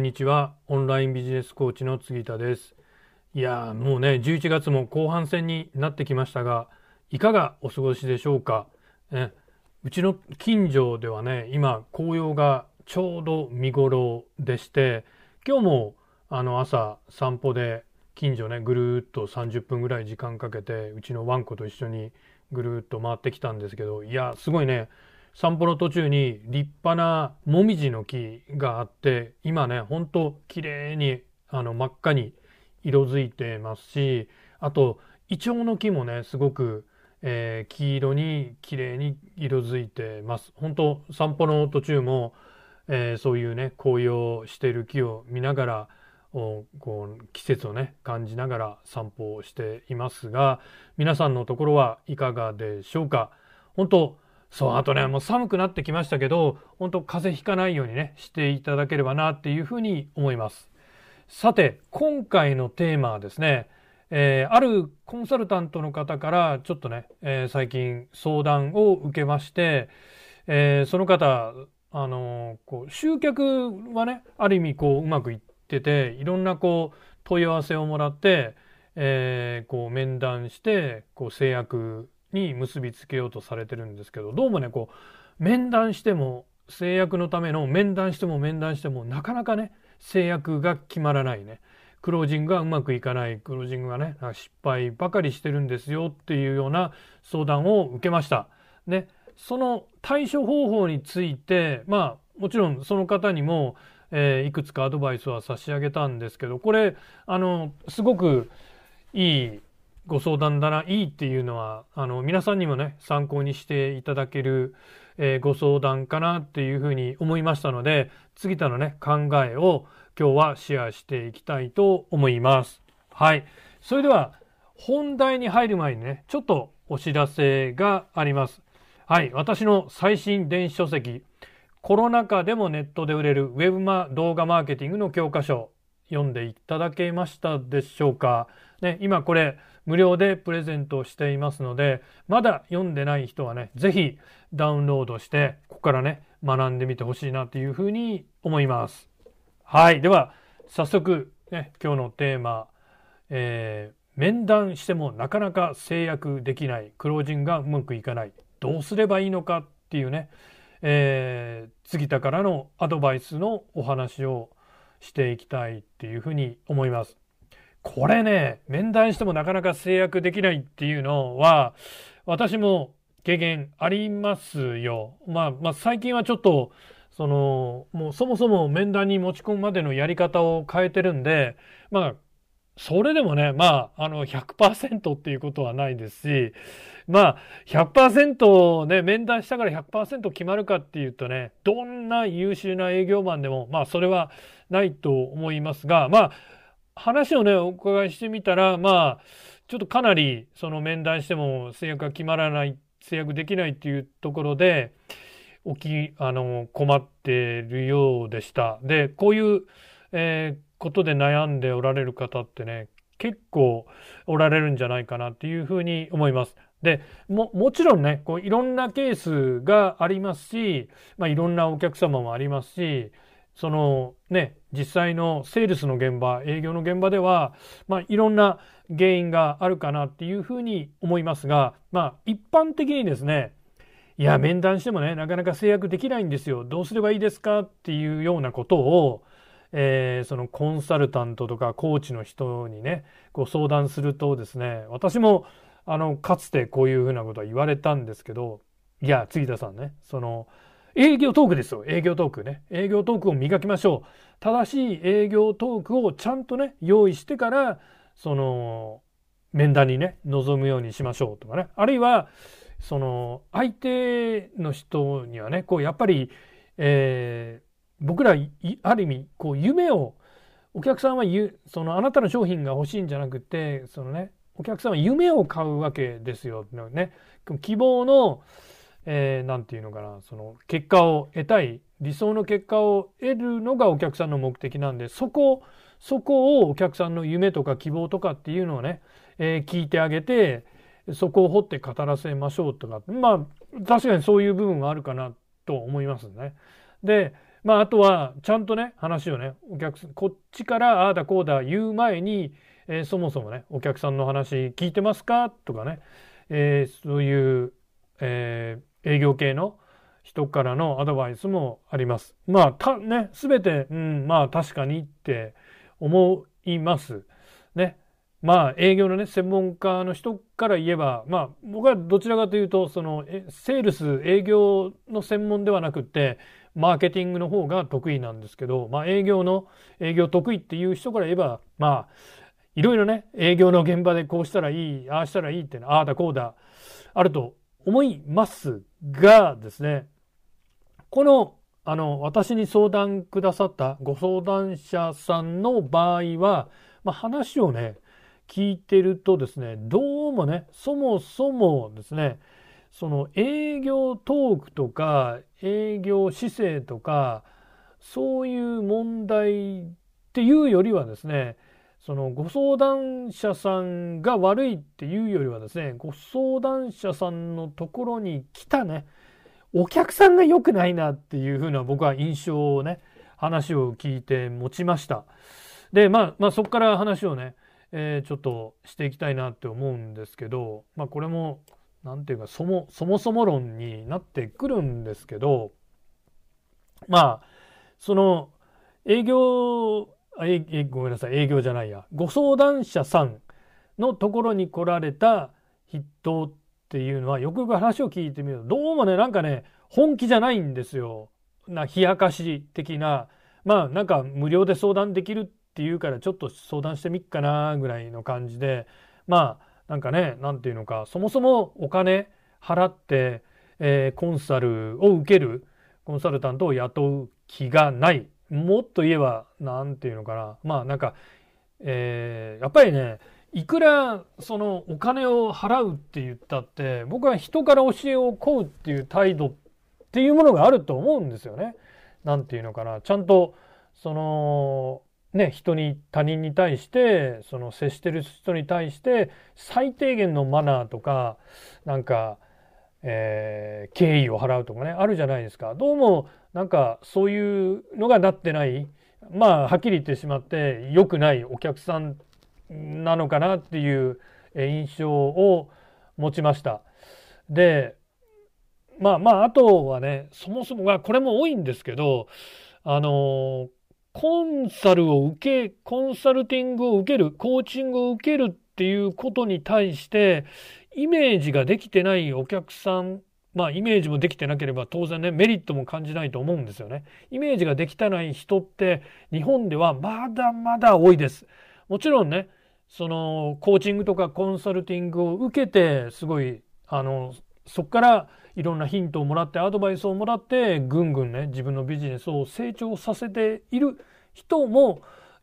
んにちは。オンラインビジネスコーチの杉田です。いやもうね、11月も後半戦になってきましたが、いかがお過ごしでしょうか？ね、うちの近所ではね、今、紅葉がちょうど見頃でして、今日もあの朝散歩で近所ね、ぐるっと30分ぐらい時間かけて、うちのワンコと一緒にぐるっと回ってきたんですけど、いや、すごいね、散歩の途中に立派なもみじの木があって今ねほんと綺麗にあの真っ赤に色づいてますしあとイチョウの木もねすごく、えー、黄色に綺麗に色づいてます。本当散歩の途中も、えー、そういうね紅葉してる木を見ながらこう季節をね感じながら散歩をしていますが皆さんのところはいかがでしょうか？本当そう、あとね、もう寒くなってきましたけど、本当風邪ひかないようにね、していただければなっていうふうに思います。さて、今回のテーマはですね、えー、あるコンサルタントの方からちょっとね、えー、最近相談を受けまして、えー、その方、あのこう集客はね、ある意味こううまくいってて、いろんなこう問い合わせをもらって、えこう面談して、こう制約に結びつけようとされてるんですけどどうもねこう面談しても制約のための面談しても面談してもなかなかね制約が決まらないね。クロージングがうまくいかない。クロージングがね失敗ばかりしてるんですよっていうような相談を受けました。ね、その対処方法についてまあもちろんその方にも、えー、いくつかアドバイスは差し上げたんですけどこれあのすごくいいご相談だないいっていうのはあの皆さんにもね参考にしていただける、えー、ご相談かなっていうふうに思いましたので杉田のね考えを今日はシェアしていきたいと思います。はい。それでは本題に入る前にねちょっとお知らせがあります。はい。私の最新電子書籍コロナ禍でもネットで売れるウェブマ動画マーケティングの教科書読んでいただけましたでしょうか。ね、今これ無料でプレゼントしていますので、まだ読んでない人はね、ぜひダウンロードして、ここからね、学んでみてほしいなというふうに思います。はい。では、早速、ね、今日のテーマ、えー、面談してもなかなか制約できない、クロージングがうまくいかない、どうすればいいのかっていうね、えー、杉田からのアドバイスのお話をしていきたいっていうふうに思います。これね、面談してもなかなか制約できないっていうのは、私も経験ありますよ。まあ、まあ、最近はちょっと、その、もうそもそも面談に持ち込むまでのやり方を変えてるんで、まあ、それでもね、まあ、あの、100%っていうことはないですし、まあ、100%ね、面談したから100%決まるかっていうとね、どんな優秀な営業マンでも、まあ、それはないと思いますが、まあ、話をね、お伺いしてみたら、まあ、ちょっとかなり、その面談しても制約が決まらない、制約できないっていうところで、起き、あの、困ってるようでした。で、こういう、えー、ことで悩んでおられる方ってね、結構おられるんじゃないかなっていうふうに思います。でももちろんねこういろんなケースがありますし、まあ、いろんなお客様もありますしそのね実際のセールスの現場営業の現場では、まあ、いろんな原因があるかなっていうふうに思いますが、まあ、一般的にですねいや面談してもねなかなか制約できないんですよどうすればいいですかっていうようなことを、えー、そのコンサルタントとかコーチの人にねご相談するとですね私もあのかつてこういうふうなことは言われたんですけどいや杉田さんねその営業トークですよ。営業トークね。営業トークを磨きましょう。正しい営業トークをちゃんとね、用意してから、その、面談にね、臨むようにしましょうとかね。あるいは、その、相手の人にはね、こう、やっぱり、えー、僕ら、ある意味、こう、夢を、お客さんはその、あなたの商品が欲しいんじゃなくて、そのね、お客さんは夢を買うわけですよ。ね。希望の、えー、て言うのかなその結果を得たい理想の結果を得るのがお客さんの目的なんでそこそこをお客さんの夢とか希望とかっていうのをね、えー、聞いてあげてそこを掘って語らせましょうとかまあ確かにそういう部分はあるかなと思いますね。でまあ、あとは、ちゃんとね、話をね、お客さん、こっちからああだこうだ言う前に、えー、そもそもね、お客さんの話聞いてますかとかね、えー、そういう、えー、営業系の人からのアドバイスもあります。まあ、た、ね、すべて、うん、まあ確かにって思います。ね。まあ、営業のね、専門家の人から言えば、まあ、僕はどちらかというと、その、セールス、営業の専門ではなくて、マーケティングの方が得意なんですけど、まあ、営業の、営業得意っていう人から言えば、まあ、いろいろね、営業の現場でこうしたらいい、ああしたらいいってああだこうだ、あると思いますがですね、この、あの、私に相談くださったご相談者さんの場合は、まあ、話をね、聞いてるとですね、どうもね、そもそもですね、その営業トークとか営業姿勢とかそういう問題っていうよりはですねそのご相談者さんが悪いっていうよりはですねご相談者さんのところに来たねお客さんが良くないなっていうふうな僕は印象をね話を聞いて持ちました。でまあまあそこから話をねえー、ちょっとしていきたいなって思うんですけど、まあ、これも何て言うかそもそもそも論になってくるんですけどまあその営業ええごめんなさい営業じゃないやご相談者さんのところに来られた筆頭っていうのはよくよく話を聞いてみるとどうもねなんかね本気じゃないんですよ。な冷やかし的なまあなんか無料で相談できるって言うからちょっと相談してみっかなぐらいの感じでまあなんかね何て言うのかそもそもお金払って、えー、コンサルを受けるコンサルタントを雇う気がない。もっと言えば何て言うのかな。まあなんか、えー、やっぱりねいくらそのお金を払うって言ったって僕は人から教えを請うっていう態度っていうものがあると思うんですよね。なんていうのかな。ちゃんとそのね、人に他人に対してその接してる人に対して最低限のマナーとかなんか、えー、敬意を払うとかねあるじゃないですかどうもなんかそういうのがなってないまあはっきり言ってしまって良くないお客さんなのかなっていう印象を持ちました。でまあまああとはねそもそもがこれも多いんですけどあのコンサルを受け、コンサルティングを受ける、コーチングを受けるっていうことに対して、イメージができてないお客さん、まあイメージもできてなければ当然ね、メリットも感じないと思うんですよね。イメージができてない人って日本ではまだまだ多いです。もちろんね、そのコーチングとかコンサルティングを受けて、すごい、あの、そこからいろんなヒントをもらってアドバイスをもらってぐんぐんね自分のビジネスを成長させている人も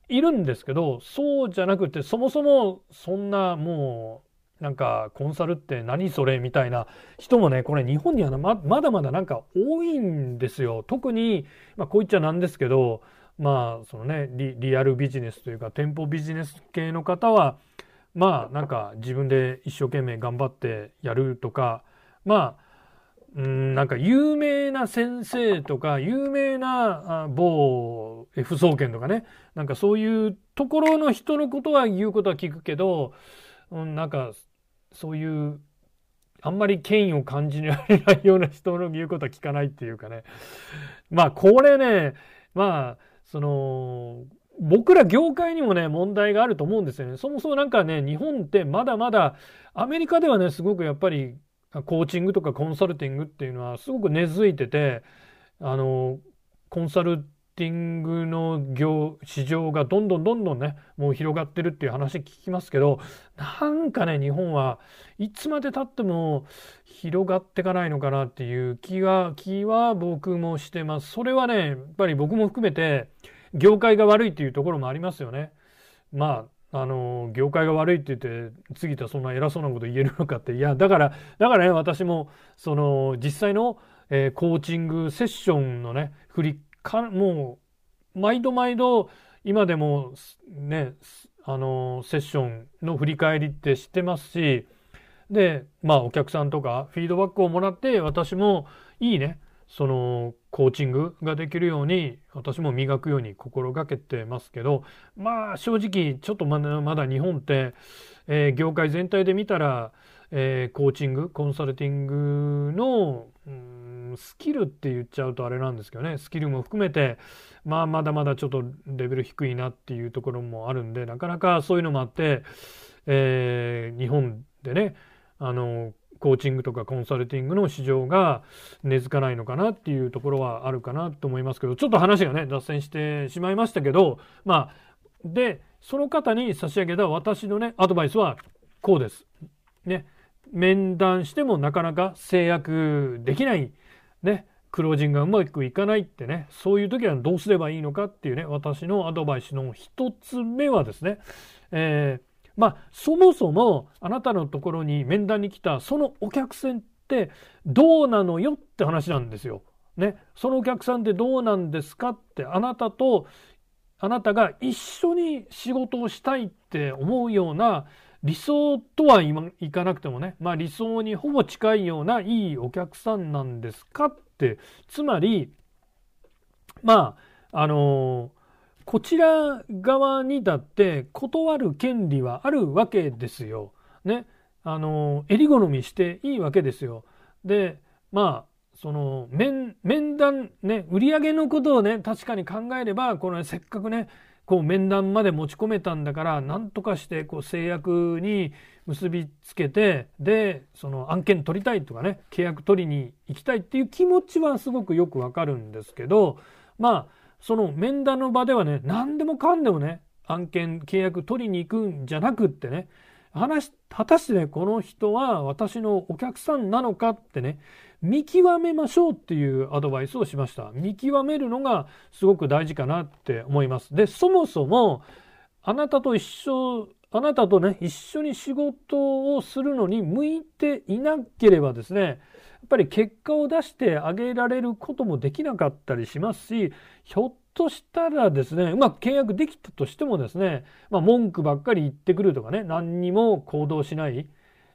いるんですけどそうじゃなくてそもそもそんなもうなんかコンサルって何それみたいな人もねこれ日本にはままだまだなんか多いんですよ。特に、まあ、こう言っちゃなんですけどまあそのねリリアルビジネスというか店舗ビジネス系の方はまあなんか自分で一生懸命頑張ってやるとかまあうんなんか有名な先生とか有名な某 F 総研とかねなんかそういうところの人のことは言うことは聞くけど、うん、なんかそういうあんまり権威を感じられないような人の言うことは聞かないっていうかねまあこれねまあその僕ら業界にもね問題があると思うんですよね。そもそもなんかね日本ってまだまだアメリカではねすごくやっぱりコーチングとかコンサルティングっていうのはすごく根付いててあのコンサルティングの業市場がどんどんどんどんねもう広がってるっていう話聞きますけどなんかね日本はいつまでたっても広がっていかないのかなっていう気が気は僕もしてます。それはねやっぱり僕も含めて業界が悪いっていうところもありますよね。まああの業界が悪いって言って次とそんな偉そうなこと言えるのかって。いやだからだからね私もその実際の、えー、コーチングセッションのね振りかもう毎度毎度今でもねあのセッションの振り返りって知ってますしでまあお客さんとかフィードバックをもらって私もいいねそのコーチングができるように私も磨くように心がけてますけどまあ正直ちょっとまだまだ日本って、えー、業界全体で見たら、えー、コーチングコンサルティングの、うん、スキルって言っちゃうとあれなんですけどねスキルも含めてまあまだまだちょっとレベル低いなっていうところもあるんでなかなかそういうのもあって、えー、日本でねあのコーチングとかコンサルティングの市場が根付かないのかなっていうところはあるかなと思いますけどちょっと話がね脱線してしまいましたけどまあでその方に差し上げた私のねアドバイスはこうです。ね面談してもなかなか制約できないねクロージングがうまくいかないってねそういう時はどうすればいいのかっていうね私のアドバイスの一つ目はですね、えーまあそもそもあなたのところに面談に来たそのお客さんってどうなのよって話なんですよ。ね、そのお客さんってどうなんですかってあなたとあなたが一緒に仕事をしたいって思うような理想とはいかなくてもね、まあ、理想にほぼ近いようないいお客さんなんですかって。つまりまああのこちら側にだって断る権利はあるわけですよ。ね。あの、襟好みしていいわけですよ。で、まあ、その面、面談、ね、売上のことをね、確かに考えれば、この、ね、せっかくね、こう面談まで持ち込めたんだから、なんとかしてこう制約に結びつけて、で、その案件取りたいとかね、契約取りに行きたいっていう気持ちはすごくよくわかるんですけど、まあ、その面談の場ではね、何でもかんでもね、案件、契約取りに行くんじゃなくってね、話、果たしてね、この人は私のお客さんなのかってね、見極めましょうっていうアドバイスをしました。見極めるのがすごく大事かなって思います。で、そもそも、あなたと一緒、あなたとね、一緒に仕事をするのに向いていなければですね、ぱり結果を出してあげられることもできなかったりしますしひょっとしたらですねうまく契約できたとしてもですね、まあ、文句ばっかり言ってくるとかね何にも行動しない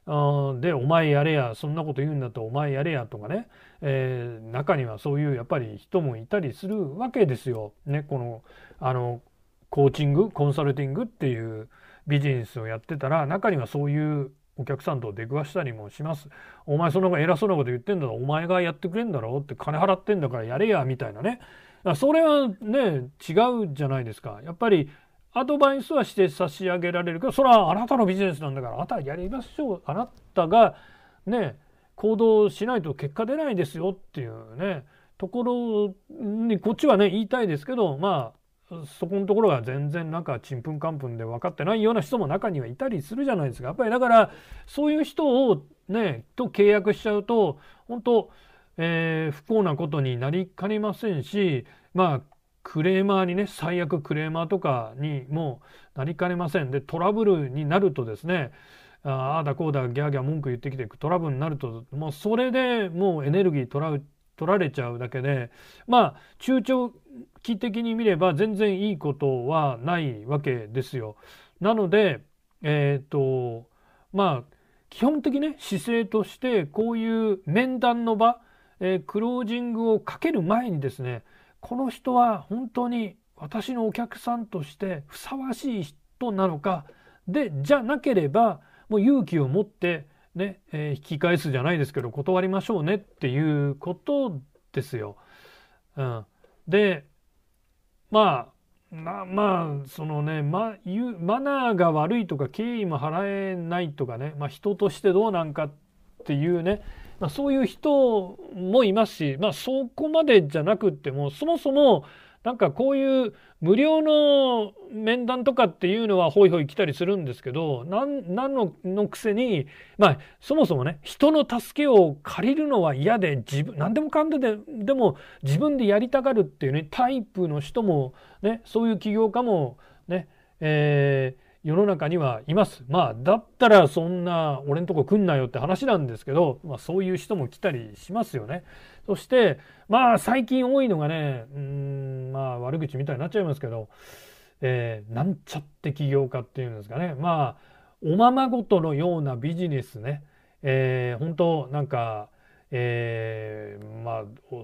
あで、お前やれや、そんなこと言うんだとお前やれやとかね、えー、中にはそういうやっぱり人もいたりするわけですよ。ね、この、あの、コーチング、コンサルティングっていうビジネスをやってたら、中にはそういうお客さんと出くわしたりもします。お前その偉そうなこと言ってんだろ。お前がやってくれんだろって金払ってんだからやれや、みたいなね。それはね、違うじゃないですか。やっぱりアドバイスはして差し上げられるけど、それはあなたのビジネスなんだから、あなたやりましょう。あなたがね、行動しないと結果出ないですよっていうね、ところにこっちはね、言いたいですけど、まあ、そこのところが全然なんかちんぷんかんぷんで分かってないような人も中にはいたりするじゃないですか。やっぱりだからそういう人をねと契約しちゃうと本当、えー、不幸なことになりかねませんしまあクレーマーにね最悪クレーマーとかにもなりかねませんでトラブルになるとですねああだこうだギャーギャー文句言ってきてトラブルになるともうそれでもうエネルギー取ら取られちゃうだけでまあ中長期的に見れば全然いいことはないわけですよ。なのでえっ、ー、とまあ基本的ね姿勢としてこういう面談の場、えー、クロージングをかける前にですねこの人は本当に私のお客さんとしてふさわしい人なのかでじゃなければもう勇気を持ってね、えー、引き返すじゃないですけど断りましょうねっていうことですよ。うん、でまあままあそのね、ま、マナーが悪いとか敬意も払えないとかね、まあ、人としてどうなんかっていうね、まあ、そういう人もいますし、まあ、そこまでじゃなくってもそもそもなんかこういう無料の面談とかっていうのはホイホイ来たりするんですけど何ののくせにまあそもそもね人の助けを借りるのは嫌で自分何でもかんでででも自分でやりたがるっていうねタイプの人もねそういう起業家もねえー世の中にはいます。まあ、だったらそんな俺んとこ来んなよって話なんですけど、まあそういう人も来たりしますよね。そして、まあ最近多いのがね、うん、まあ悪口みたいになっちゃいますけど、えー、なんちゃって起業家っていうんですかね。まあ、おままごとのようなビジネスね。えー、本当なんか、えー、まあ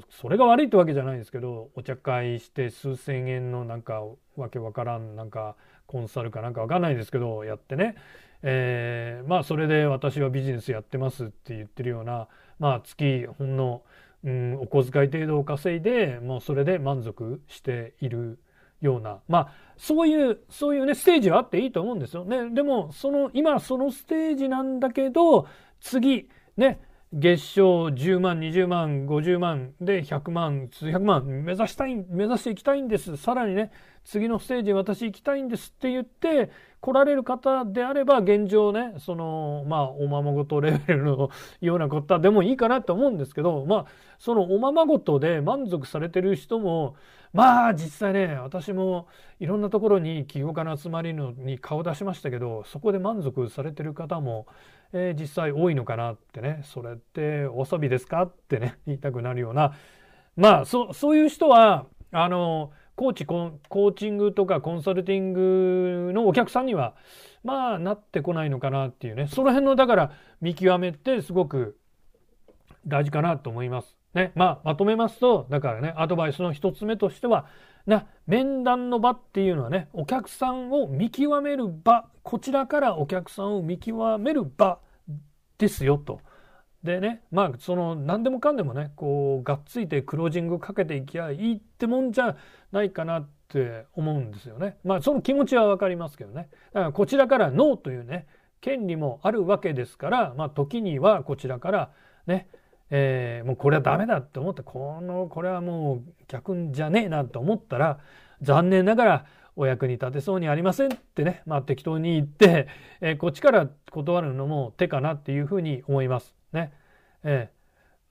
それが悪いってわけじゃないんですけどお茶会して数千円のなんかわけわからんなんかコンサルかなんかわかんないですけどやってね、えー、まあそれで私はビジネスやってますって言ってるようなまあ月ほんの、うん、お小遣い程度を稼いでもうそれで満足しているようなまあそういうそういうねステージはあっていいと思うんですよ。ねでもその今そのステージなんだけど次ね月賞10万20万50万で100万数百万目指したい目指していきたいんです。さらにね次のステージ私行きたいんですって言って来られる方であれば現状ねそのまあおままごとレベルのようなことでもいいかなと思うんですけどまあそのおままごとで満足されてる人もまあ実際ね私もいろんなところに起業家の集まりのに顔出しましたけどそこで満足されてる方もえー、実際多いのかなってねそれってお遊びですかってね言いたくなるようなまあそそういう人はあのコーチコーチングとかコンサルティングのお客さんにはまあなってこないのかなっていうねその辺のだから見極めってすごく大事かなと思います。ね、まあまとめますとだからねアドバイスの一つ目としてはな面談の場っていうのはねお客さんを見極める場こちらからお客さんを見極める場ですよと。でねまあその何でもかんでもねこうがっついてクロージングかけていきゃいいってもんじゃないかなって思うんですよね。まあその気持ちは分かりますけどね。だからこちらからノーというね権利もあるわけですからまあ時にはこちらからねえー、もうこれはダメだって思ってこのこれはもう逆んじゃねえなと思ったら残念ながらお役に立てそうにありませんってね、まあ、適当に言って、えー、こっちから断るのも手かなっていうふうに思います。ね。え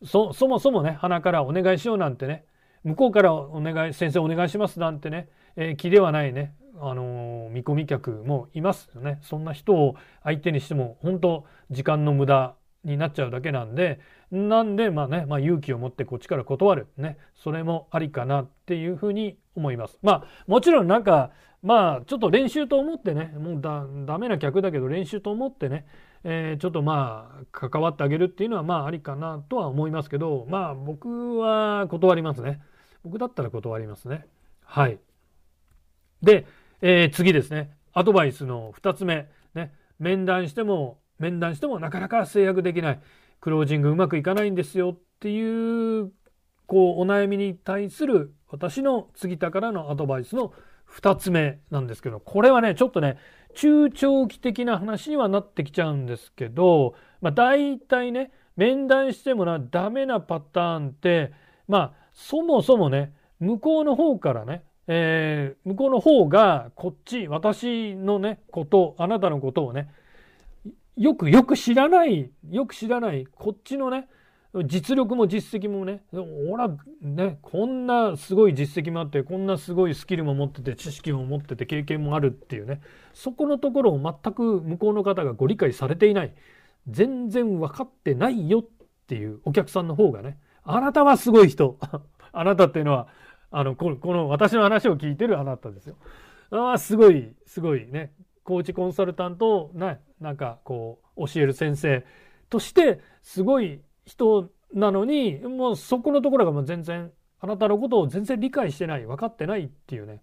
ー、そそもそもね鼻からお願いしようなんてね。向こうからお願い先生お願いしますなんてね、えー、気ではないね。あの見込み客もいますよね。そんな人を相手にしても本当時間の無駄になっちゃうだけなんで。なんでまあね、まあ、勇気を持ってこっちから断るね。それもありかなっていうふうに思います。まあもちろんなんかまあちょっと練習と思ってね。もうだダメな客だけど練習と思ってね、えー、ちょっとまあ関わってあげるっていうのはまあありかなとは思いますけどまあ僕は断りますね。僕だったら断りますね。はい。で、えー、次ですねアドバイスの2つ目ね面談しても面談してもなかなか制約できないクロージングうまくいかないんですよっていうこうお悩みに対する私の杉田からのアドバイスの2つ目なんですけどこれはねちょっとね中長期的な話にはなってきちゃうんですけど、まあ、大体ね面談してもなダメなパターンってまあそもそもね向こうの方からね、えー、向こうの方がこっち私のねことあなたのことをねよくよく知らないよく知らないこっちのね実力も実績もね俺はねこんなすごい実績もあってこんなすごいスキルも持ってて知識も持ってて経験もあるっていうねそこのところを全く向こうの方がご理解されていない全然分かってないよっていうお客さんの方がねあなたはすごい人 あなたっていうのはあのこの私の話を聞いてるあなたですよ。ああすごいすごいねコーチコンサルタントをななんかこう教える先生としてすごい人なのにもうそこのところがもう全然あなたのことを全然理解してない分かってないっていうね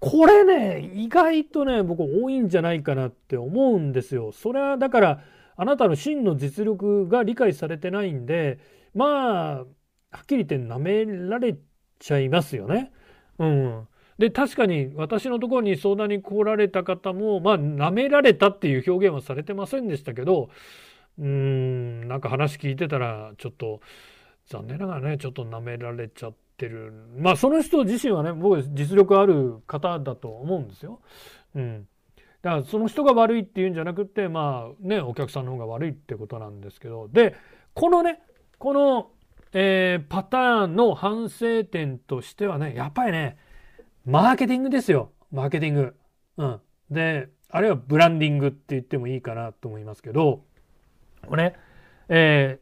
これね意外とね僕多いんじゃないかなって思うんですよ。それはだからあなたの真の実力が理解されてないんでまあはっきり言って舐められちゃいますよね。うん。で確かに私のところに相談に来られた方もまあ舐められたっていう表現はされてませんでしたけどうーんなんか話聞いてたらちょっと残念ながらねちょっと舐められちゃってるまあその人自身はね僕実力ある方だと思うんですよ。うん、だからその人が悪いっていうんじゃなくてまあねお客さんの方が悪いってことなんですけどでこのねこの、えー、パターンの反省点としてはねやっぱりねマーケティングですよ。マーケティング。うん。で、あるいはブランディングって言ってもいいかなと思いますけど、これ、え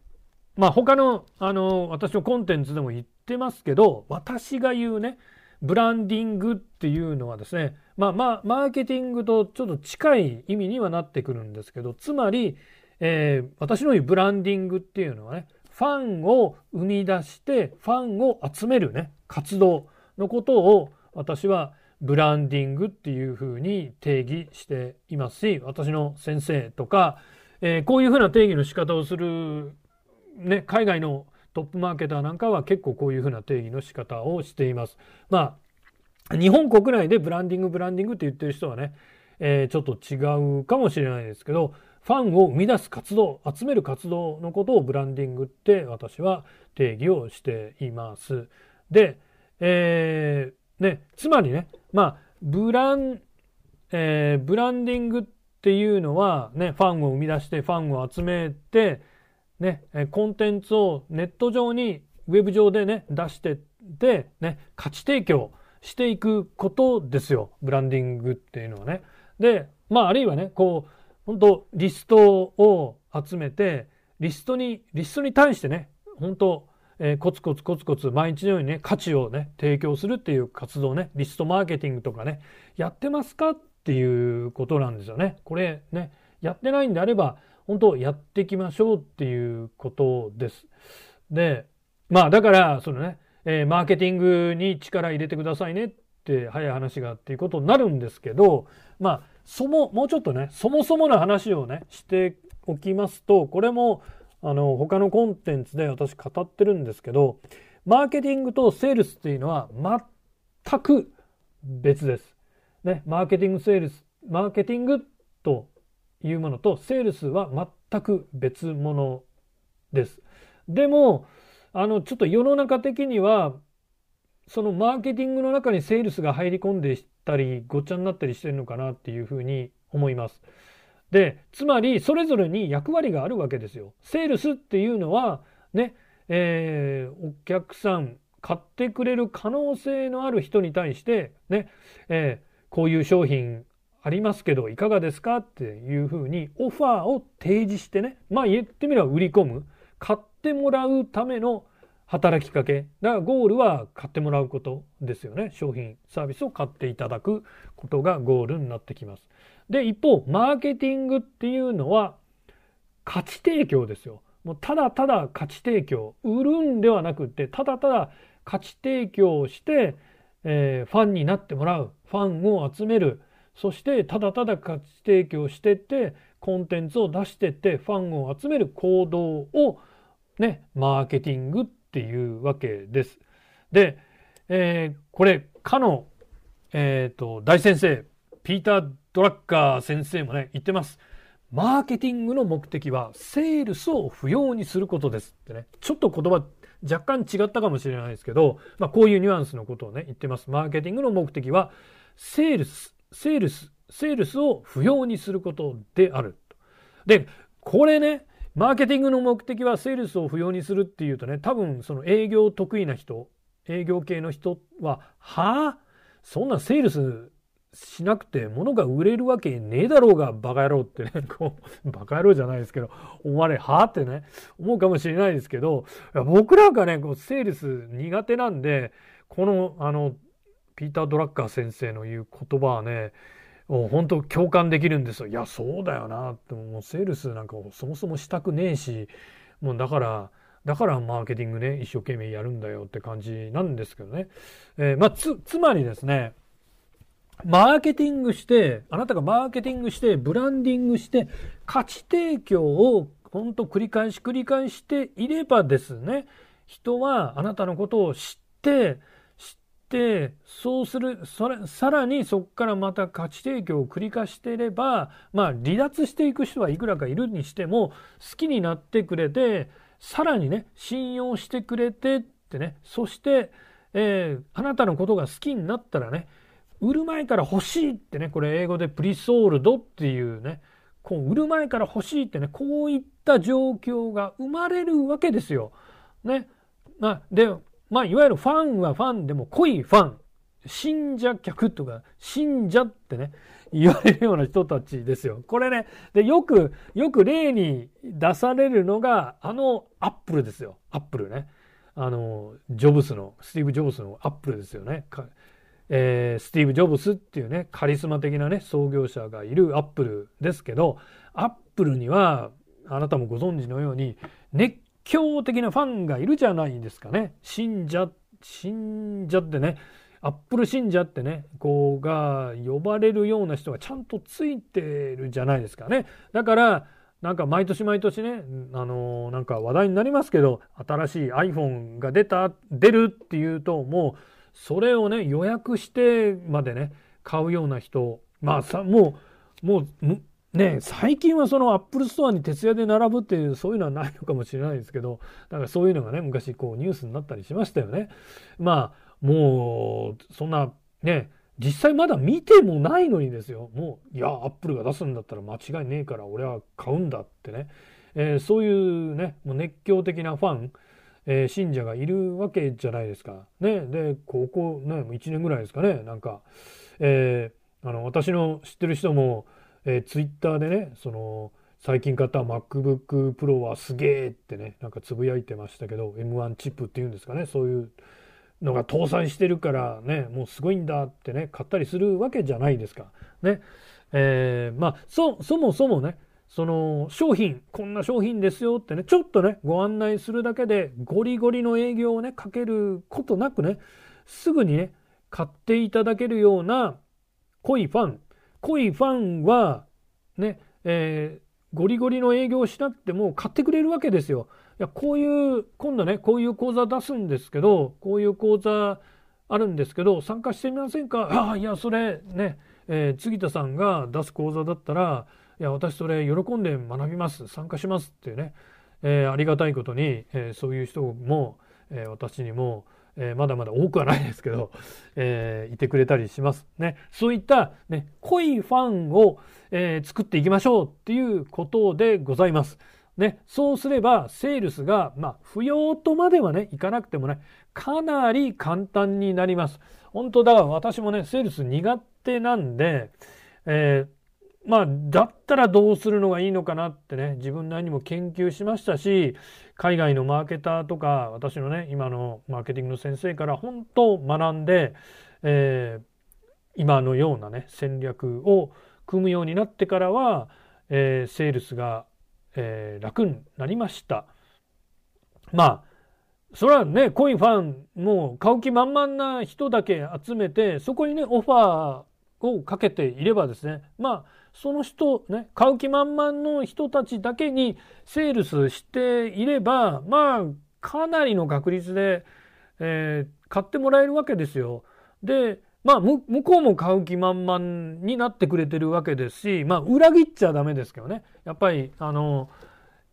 ー、まあ他の、あの、私のコンテンツでも言ってますけど、私が言うね、ブランディングっていうのはですね、まあまあ、マーケティングとちょっと近い意味にはなってくるんですけど、つまり、えー、私の言うブランディングっていうのはね、ファンを生み出してファンを集めるね活動のことを私はブランディングっていうふうに定義していますし私の先生とか、えー、こういうふうな定義の仕方をする、ね、海外のトップマーケターなんかは結構こういうふうな定義の仕方をしています。まあ日本国内でブランディングブランディングって言ってる人はね、えー、ちょっと違うかもしれないですけどファンを生み出す活動集める活動のことをブランディングって私は定義をしています。で、えー、ね、つまりねまあブラン、えー、ブランディングってていうのはねファンを生み出してファンを集めてねコンテンツをネット上にウェブ上でね出してでね価値提供していくことですよブランディングっていうのはね。でまああるいはねこう本当リストを集めてリストにリストに対してね本当、えー、コツコツコツコツ毎日のようにね価値をね提供するっていう活動ねリストマーケティングとかねやってますかっていうことなんですよね。これねやってないんであれば本当やっていきましょうっていうことです。でまあだからそのね、えー、マーケティングに力入れてくださいねって早い話がっていうことになるんですけどまあそも、もうちょっとね、そもそもの話をね、しておきますと、これも、あの、他のコンテンツで私語ってるんですけど、マーケティングとセールスっていうのは全く別です。ね、マーケティング、セールス、マーケティングというものと、セールスは全く別物です。でも、あの、ちょっと世の中的には、そのマーケティングの中にセールスが入り込んでたりごっちゃになったりしてるのかなっていうふうに思います。でつまりそれぞれに役割があるわけですよ。セールスっていうのはね、えー、お客さん買ってくれる可能性のある人に対してね、えー、こういう商品ありますけどいかがですか？っていうふうにオファーを提示してねまあ言ってみれば売り込む買ってもらうための働きかけ。だからゴールは買ってもらうことですよね。商品、サービスを買っていただくことがゴールになってきます。で、一方、マーケティングっていうのは価値提供ですよ。もうただただ価値提供。売るんではなくて、ただただ価値提供をして、えー、ファンになってもらう。ファンを集める。そしてただただ価値提供してって、コンテンツを出してって、ファンを集める行動をね、マーケティングっていうわけです。で、えー、これ、かの、え、ー、と、大先生、ピーター・ドラッカー先生もね、言ってます。マーケティングの目的は、セールスを不要にすることですってね。ちょっと言葉若干違ったかもしれないですけど、まあ、こういうニュアンスのことをね、言ってます。マーケティングの目的は、セールス、セールス、セールスを不要にすることである。で、これね、マーケティングの目的はセールスを不要にするっていうとね多分その営業得意な人営業系の人ははあ？そんなセールスしなくて物が売れるわけねえだろうがバカ野郎ってね こうバカ野郎じゃないですけど思われはあってね思うかもしれないですけど僕なんかねこうセールス苦手なんでこのあのピーター・ドラッカー先生の言う言葉はねもう本当共感できるんですよ。いや、そうだよなって、もうセールスなんかそもそもしたくねえし、もうだから、だからマーケティングね、一生懸命やるんだよって感じなんですけどね。えー、まあ、つ、つまりですね、マーケティングして、あなたがマーケティングして、ブランディングして、価値提供を本当繰り返し繰り返していればですね、人はあなたのことを知って、てそうするそれさらにそこからまた価値提供を繰り返していればまあ離脱していく人はいくらかいるにしても好きになってくれてさらにね信用してくれてってねそして、えー、あなたのことが好きになったらね売る前から欲しいってねこれ英語でプリソールドっていうねこう売る前から欲しいってねこういった状況が生まれるわけですよ。ね。まあ、でまあ、いわゆるファンはファンでも濃いファン、信者客とか、信者ってね、言われるような人たちですよ。これね、で、よく、よく例に出されるのが、あの、アップルですよ。アップルね。あの、ジョブスの、スティーブ・ジョブスのアップルですよね。えー、スティーブ・ジョブスっていうね、カリスマ的なね、創業者がいるアップルですけど、アップルには、あなたもご存知のように、熱狂的なファンがいるじゃないですかね。信者、信者ってね、アップル信者ってね、こうが呼ばれるような人がちゃんとついてるじゃないですかね。だから、なんか毎年毎年ね、あのー、なんか話題になりますけど、新しい iPhone が出た、出るっていうと、もう、それをね、予約してまでね、買うような人、まあさ、もう、もう、ね、最近はそのアップルストアに徹夜で並ぶっていうそういうのはないのかもしれないですけどだかそういうのがね昔こうニュースになったりしましたよね。まあもうそんなね実際まだ見てもないのにですよもういやアップルが出すんだったら間違いねえから俺は買うんだってね、えー、そういうねもう熱狂的なファン、えー、信者がいるわけじゃないですか。ね、でここね1年ぐらいですかねなんか、えー、あの私の知ってる人もえー、ツイッターでねその最近買った MacBook Pro はすげえってねなんかつぶやいてましたけど M1 チップっていうんですかねそういうのが搭載してるからねもうすごいんだってね買ったりするわけじゃないですか。ねえー、まあそそもそもねその商品こんな商品ですよってねちょっとねご案内するだけでゴリゴリの営業をねかけることなくねすぐにね買っていただけるような濃いファン濃いファンはね、えー、ゴリゴリの営業をしなくても買ってくれるわけですよ。いやこういう今度ねこういう講座出すんですけどこういう講座あるんですけど参加してみませんか？ああいやそれね、えー、杉田さんが出す講座だったらいや私それ喜んで学びます参加しますっていうね、えー、ありがたいことに、えー、そういう人も、え私にもえー、まだまだ多くはないですけど、えー、いてくれたりしますね。そういった、ね、濃いファンを、えー、作っていきましょうっていうことでございます。ね、そうすればセールスが、まあ、不要とまではね、いかなくてもね、かなり簡単になります。本当だ私もね、セールス苦手なんで、えーまあ、だったらどうするのがいいのかなってね、自分なりにも研究しましたし、海外のマーケターとか、私のね、今のマーケティングの先生から本当学んで、えー、今のようなね、戦略を組むようになってからは、えー、セールスが、えー、楽になりました。まあ、それはね、コインファンもう買う気満々な人だけ集めて、そこにね、オファーをかけていればですね、まあ、その人、ね、買う気満々の人たちだけにセールスしていれば、まあ、かなりの確率で、えー、買ってもらえるわけですよ。で、まあ、向こうも買う気満々になってくれてるわけですし、まあ、裏切っちゃダメですけどね。やっぱり、あの、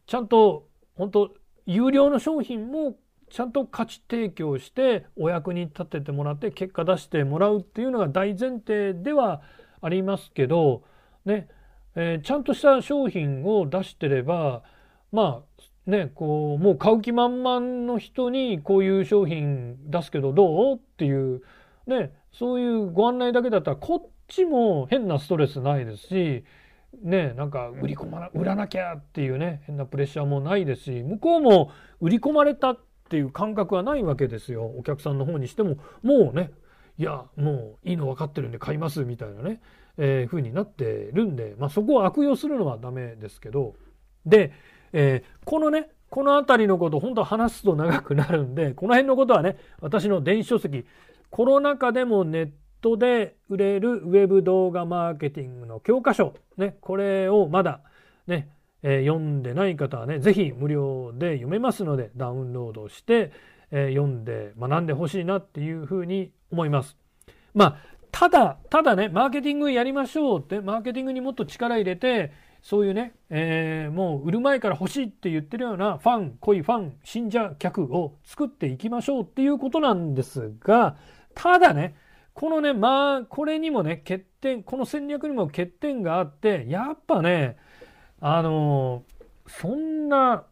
ちゃんと、本当有料の商品もちゃんと価値提供してお役に立ててもらって結果出してもらうっていうのが大前提ではありますけどね、えー、ちゃんとした商品を出してればまあねこうもう買う気満々の人にこういう商品出すけどどう？っていうねそういうご案内だけだったらこっちも変なストレスないですしねなんか売り込まな売らなきゃっていうね変なプレッシャーもないですし向こうも売り込まれたっていう感覚はないわけですよ。お客さんの方にしてももうねいやもういいの分かってるんで買いますみたいなね。えー、風になってるんで、まあ、そこを悪用するのはダメですけどで、えー、このねこの辺りのこと本当話すと長くなるんでこの辺のことはね私の電子書籍コロナ禍でもネットで売れるウェブ動画マーケティングの教科書、ね、これをまだね、えー、読んでない方はね是非無料で読めますのでダウンロードして、えー、読んで学んでほしいなっていうふうに思います。まあただ、ただね、マーケティングやりましょうって、マーケティングにもっと力入れて、そういうね、えー、もう売る前から欲しいって言ってるようなファン、濃いファン、信者客を作っていきましょうっていうことなんですが、ただね、このね、まあ、これにもね、欠点、この戦略にも欠点があって、やっぱね、あのそんな、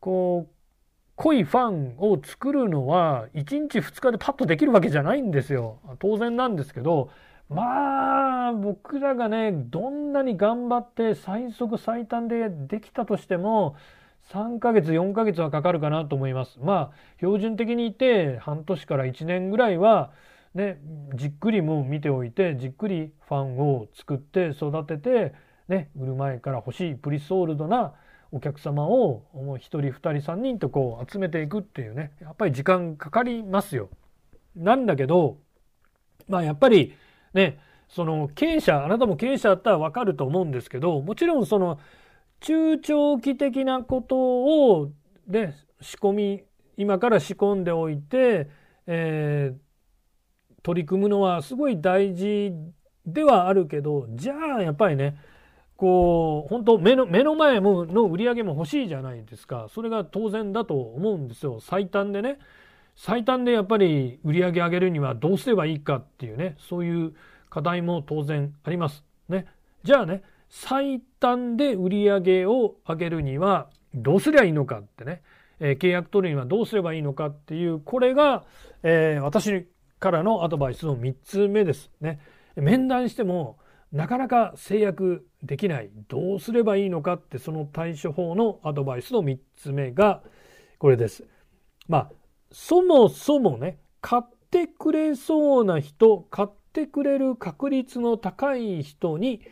こう、濃いファンを作るのは1日2日でパッとできるわけじゃないんですよ。当然なんですけどまあ僕らがねどんなに頑張って最速最短でできたとしても3ヶ月4ヶ月はかかるかなと思います。まあ標準的に言って半年から1年ぐらいはねじっくりもう見ておいてじっくりファンを作って育ててね売る前から欲しいプリソールドなお客様をもう1人2人3人とこう集めていくっていうねやっぱり時間かかりますよ。なんだけどまあやっぱりねその経営者あなたも経営者だったら分かると思うんですけどもちろんその中長期的なことをで仕込み今から仕込んでおいて、えー、取り組むのはすごい大事ではあるけどじゃあやっぱりねこう本当目の目の前もの売り上げも欲しいじゃないですか。それが当然だと思うんですよ。最短でね。最短でやっぱり売り上げ上げるにはどうすればいいかっていうね。そういう課題も当然あります。ね。じゃあね。最短で売り上げを上げるにはどうすりゃいいのかってね、えー、契約取るにはどうすればいいのかっていうこれが、えー、私からのアドバイスの3つ目です。ね。面談してもなかなか制約できないどうすればいいのかってその対処法のアドバイスの3つ目がこれです。まあそもそもね買ってくれそうな人買ってくれる確率の高い人に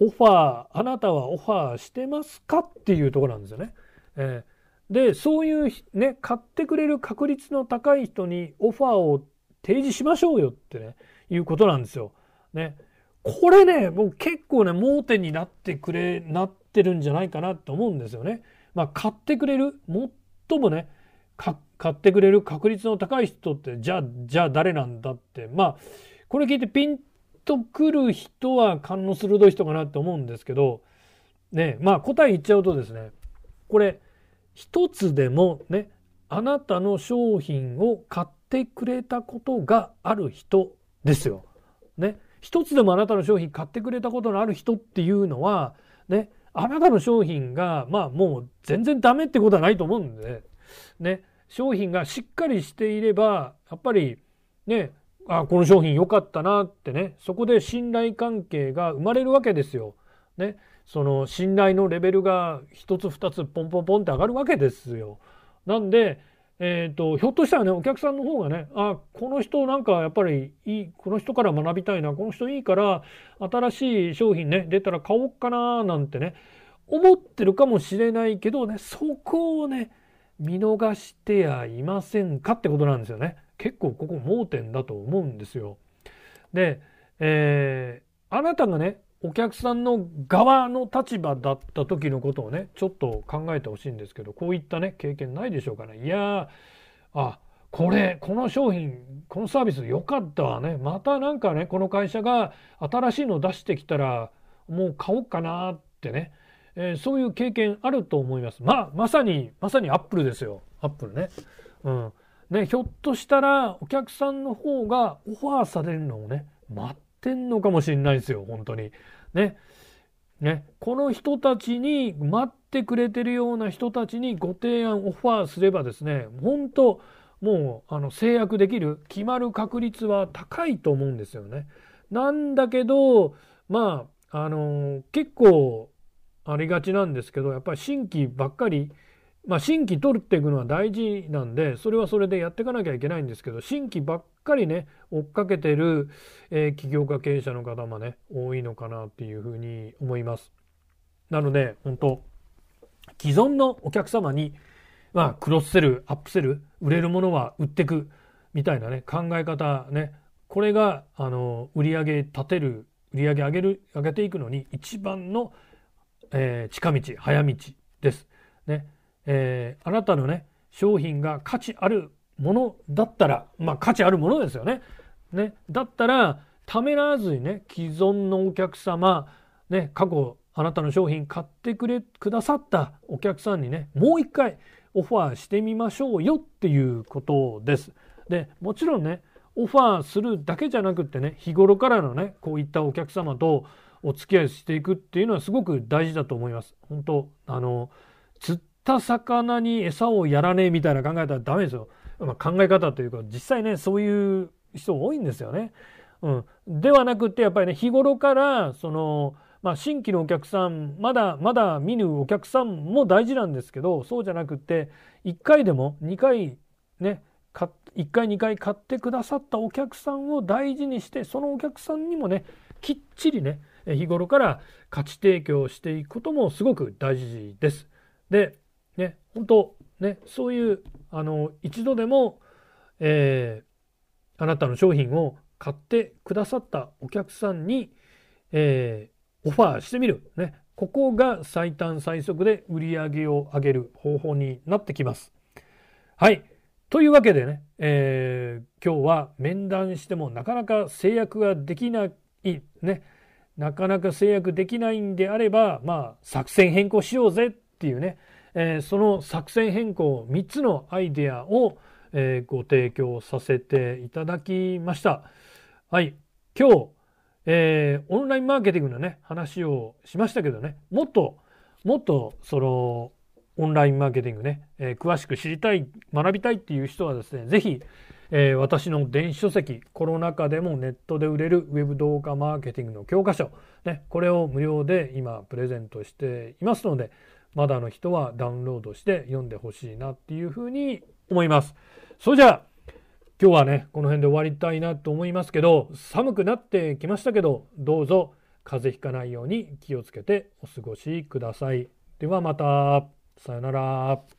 オファーあなたはオファーしてますかっていうとこなんですよね。えー、でそういうね買ってくれる確率の高い人にオファーを提示しましょうよってねいうことなんですよ。ね。これねもう結構ね盲点になってくれなってるんじゃないかなと思うんですよね。まあ買ってくれる？最もね買ってくれる？確率の高い人ってじゃあじゃあ誰なんだってまあこれ聞いてピンとくる人は勘の鋭い人かなって思うんですけどねまあ答え言っちゃうとですねこれ一つでもねあなたの商品を買ってくれたことがある人ですよ。ね。一つでもあなたの商品買ってくれたことのある人っていうのはねあなたの商品がまあもう全然ダメってことはないと思うんでね商品がしっかりしていればやっぱりねあこの商品良かったなってねそこで信頼関係が生まれるわけですよ。ねその信頼のレベルが一つ二つポンポンポンって上がるわけですよ。なんで、えーと、ひょっとしたらねお客さんの方がねあこの人なんかやっぱりいいこの人から学びたいなこの人いいから新しい商品ね出たら買おうかななんてね思ってるかもしれないけどねそこをね見逃してやいませんかってことなんですよね。結構ここ盲点だと思うんですよ。で、えー、あなたがねお客さんの側の立場だった時のことをねちょっと考えてほしいんですけどこういったね経験ないでしょうかね。いやあこれこの商品このサービス良かったわね。またなんかねこの会社が新しいの出してきたらもう買おうかなってね、えー、そういう経験あると思います。まあまさにまさにアップルですよ。アップルね。うん。ねひょっとしたらお客さんの方がオファーされるのをね待ってんのかもしれないですよ本当に。ね。ね、この人たちに待ってくれてるような人たちにご提案オファーすればですね本当もうあの制約できる決まる確率は高いと思うんですよね。なんだけどまああの結構ありがちなんですけどやっぱり新規ばっかりまあ、新規取っていくのは大事なんでそれはそれでやっていかなきゃいけないんですけど新規ばっかりね追っかけてる、えー、起業家経営者の方もね多いのかなっていうふうに思います。なので本当既存のお客様に、まあ、クロスセルアップセル売れるものは売ってくみたいなね考え方ねこれがあの売り上げ立てる売り上げ上げる上げていくのに一番の、えー、近道早道です。ねえー、あなたのね商品が価値あるものだったらまあ価値あるものですよね。ねだったらためらわずにね既存のお客様ね過去あなたの商品買ってくれくださったお客さんにねもう一回オファーしてみましょうよっていうことです。でもちろんねオファーするだけじゃなくってね日頃からのねこういったお客様とお付き合いしていくっていうのはすごく大事だと思います。本当あの釣った魚に餌をやらねえみたいな考えたらダメですよ。まあ、考え方というか実際ねそういう人多いんですよね。うん、ではなくてやっぱりね日頃からその、まあ、新規のお客さんまだまだ見ぬお客さんも大事なんですけどそうじゃなくて1回でも2回ね1回2回買ってくださったお客さんを大事にしてそのお客さんにもねきっちりね日頃から価値提供していくこともすごく大事です。で、ね、本当ね、そういうあの一度でも、えー、あなたの商品を買ってくださったお客さんに、えー、オファーしてみる、ね、ここが最短最速で売り上げを上げる方法になってきます。はい。というわけでね、えー、今日は面談してもなかなか制約ができない、ね、なかなか制約できないんであれば、まあ、作戦変更しようぜっていうね、えー、その作戦変更3つのアイデアを、えー、ご提供させていただきました。はい。今日、えー、オンラインマーケティングのね、話をしましたけどね、もっと、もっと、その、オンラインマーケティングね、えー、詳しく知りたい、学びたいっていう人はですね、ぜひ、えー、私の電子書籍、コロナ禍でもネットで売れるウェブ動画マーケティングの教科書、ね、これを無料で今プレゼントしていますので、まだの人はダウンロードして読んでほしいなっていうふうに思います。それじゃあ、今日はね、この辺で終わりたいなと思いますけど、寒くなってきましたけど、どうぞ風邪ひかないように気をつけてお過ごしください。ではまた。さよなら。